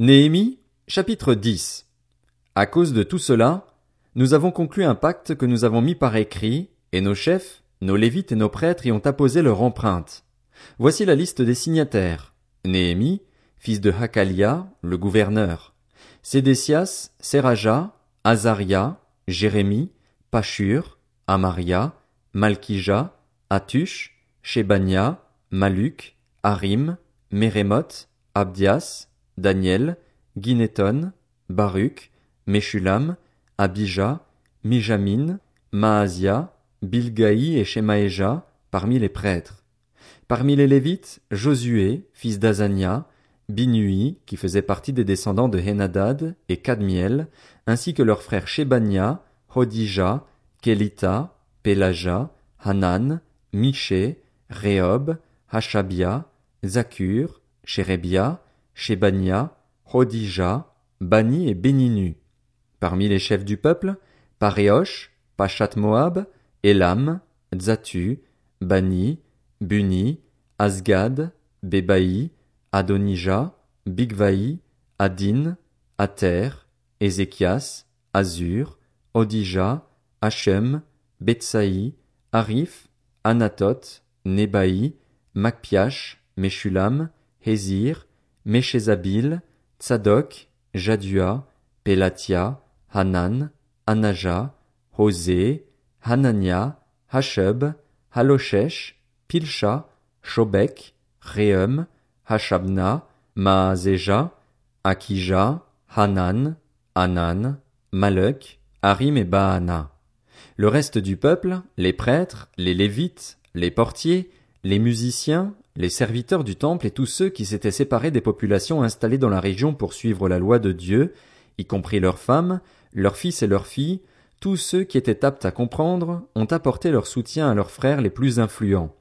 Néhémie, chapitre 10 À cause de tout cela, nous avons conclu un pacte que nous avons mis par écrit, et nos chefs, nos lévites et nos prêtres y ont apposé leur empreinte. Voici la liste des signataires. Néhémie, fils de Hakalia, le gouverneur. Sédécias, Seraja, Azaria, Jérémie, Pachur, Amaria, Malkija, Atush, Shebania, Maluk, Harim, Mérémoth, Abdias, Daniel, Guinéton, Baruch, Meshulam, Abija, Mijamin, Maazia, Bilgaï et Shemaéja, parmi les prêtres. Parmi les Lévites, Josué, fils d'Azania, Binui, qui faisait partie des descendants de Henadad, et Kadmiel, ainsi que leurs frères Shebania, Hodija, Kelita, Pelaja, Hanan, Miché, Rehob, Hashabia, Zakur, Sherebia, Shebania, Hodija, Bani et Beninu. Parmi les chefs du peuple, Paréosh, Pachat Moab, Elam, Zatu, Bani, Buni, Asgad, Bebaï, Adonija, Bigvaï, Adin, Ater, Ézéchias, Azur, Odija, Hachem, Betsaï, Arif, Anatot, Nebaï, Macpiash, Meshulam, Hézir, Meshézabil, Tzadok, Jadua, Pelatia, Hanan, Anaja, Hosé, Hanania, Hashub, Haloshesh, Pilcha, Shobek, Reum, Hashabna, Maazeja, Akija, Hanan, Anan, Malek, Harim et Baana. Le reste du peuple, les prêtres, les lévites, les portiers, les musiciens, les serviteurs du temple et tous ceux qui s'étaient séparés des populations installées dans la région pour suivre la loi de Dieu, y compris leurs femmes, leurs fils et leurs filles, tous ceux qui étaient aptes à comprendre ont apporté leur soutien à leurs frères les plus influents.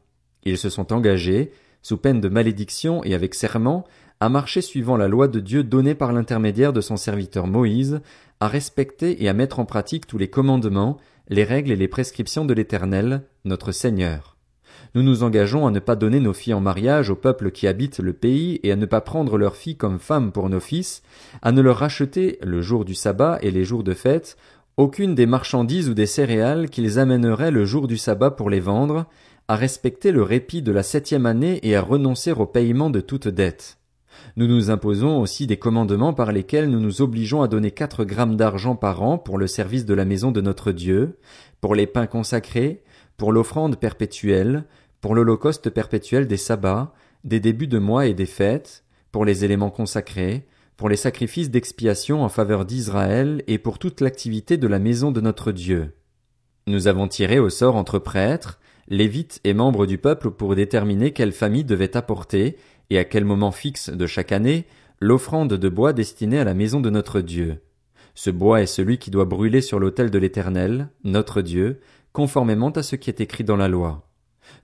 Ils se sont engagés, sous peine de malédiction et avec serment, à marcher suivant la loi de Dieu donnée par l'intermédiaire de son serviteur Moïse, à respecter et à mettre en pratique tous les commandements, les règles et les prescriptions de l'Éternel, notre Seigneur. Nous nous engageons à ne pas donner nos filles en mariage au peuple qui habite le pays et à ne pas prendre leurs filles comme femmes pour nos fils, à ne leur racheter le jour du sabbat et les jours de fête, aucune des marchandises ou des céréales qu'ils amèneraient le jour du sabbat pour les vendre, à respecter le répit de la septième année et à renoncer au paiement de toute dette. Nous nous imposons aussi des commandements par lesquels nous nous obligeons à donner quatre grammes d'argent par an pour le service de la maison de notre Dieu, pour les pains consacrés, pour l'offrande perpétuelle, pour l'holocauste perpétuel des sabbats, des débuts de mois et des fêtes, pour les éléments consacrés, pour les sacrifices d'expiation en faveur d'Israël et pour toute l'activité de la maison de notre Dieu. Nous avons tiré au sort entre prêtres, lévites et membres du peuple pour déterminer quelle famille devait apporter, et à quel moment fixe de chaque année, l'offrande de bois destinée à la maison de notre Dieu. Ce bois est celui qui doit brûler sur l'autel de l'Éternel, notre Dieu, conformément à ce qui est écrit dans la loi.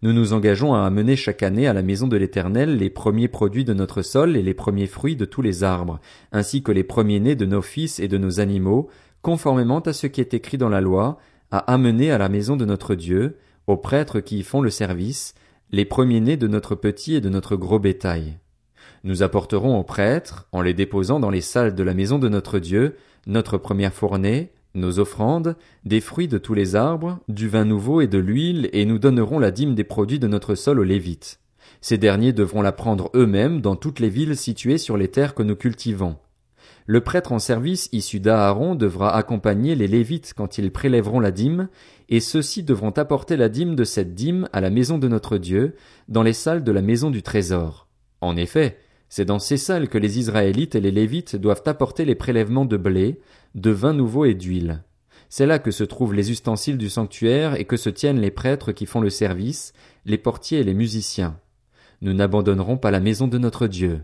Nous nous engageons à amener chaque année à la maison de l'Éternel les premiers produits de notre sol et les premiers fruits de tous les arbres, ainsi que les premiers-nés de nos fils et de nos animaux, conformément à ce qui est écrit dans la loi, à amener à la maison de notre Dieu, aux prêtres qui y font le service, les premiers-nés de notre petit et de notre gros bétail. Nous apporterons aux prêtres, en les déposant dans les salles de la maison de notre Dieu, notre première fournée, nos offrandes, des fruits de tous les arbres, du vin nouveau et de l'huile, et nous donnerons la dîme des produits de notre sol aux Lévites. Ces derniers devront la prendre eux-mêmes dans toutes les villes situées sur les terres que nous cultivons. Le prêtre en service issu d'Aaron devra accompagner les Lévites quand ils prélèveront la dîme, et ceux-ci devront apporter la dîme de cette dîme à la maison de notre Dieu, dans les salles de la maison du trésor. En effet, c'est dans ces salles que les Israélites et les Lévites doivent apporter les prélèvements de blé, de vin nouveau et d'huile. C'est là que se trouvent les ustensiles du sanctuaire et que se tiennent les prêtres qui font le service, les portiers et les musiciens. Nous n'abandonnerons pas la maison de notre Dieu.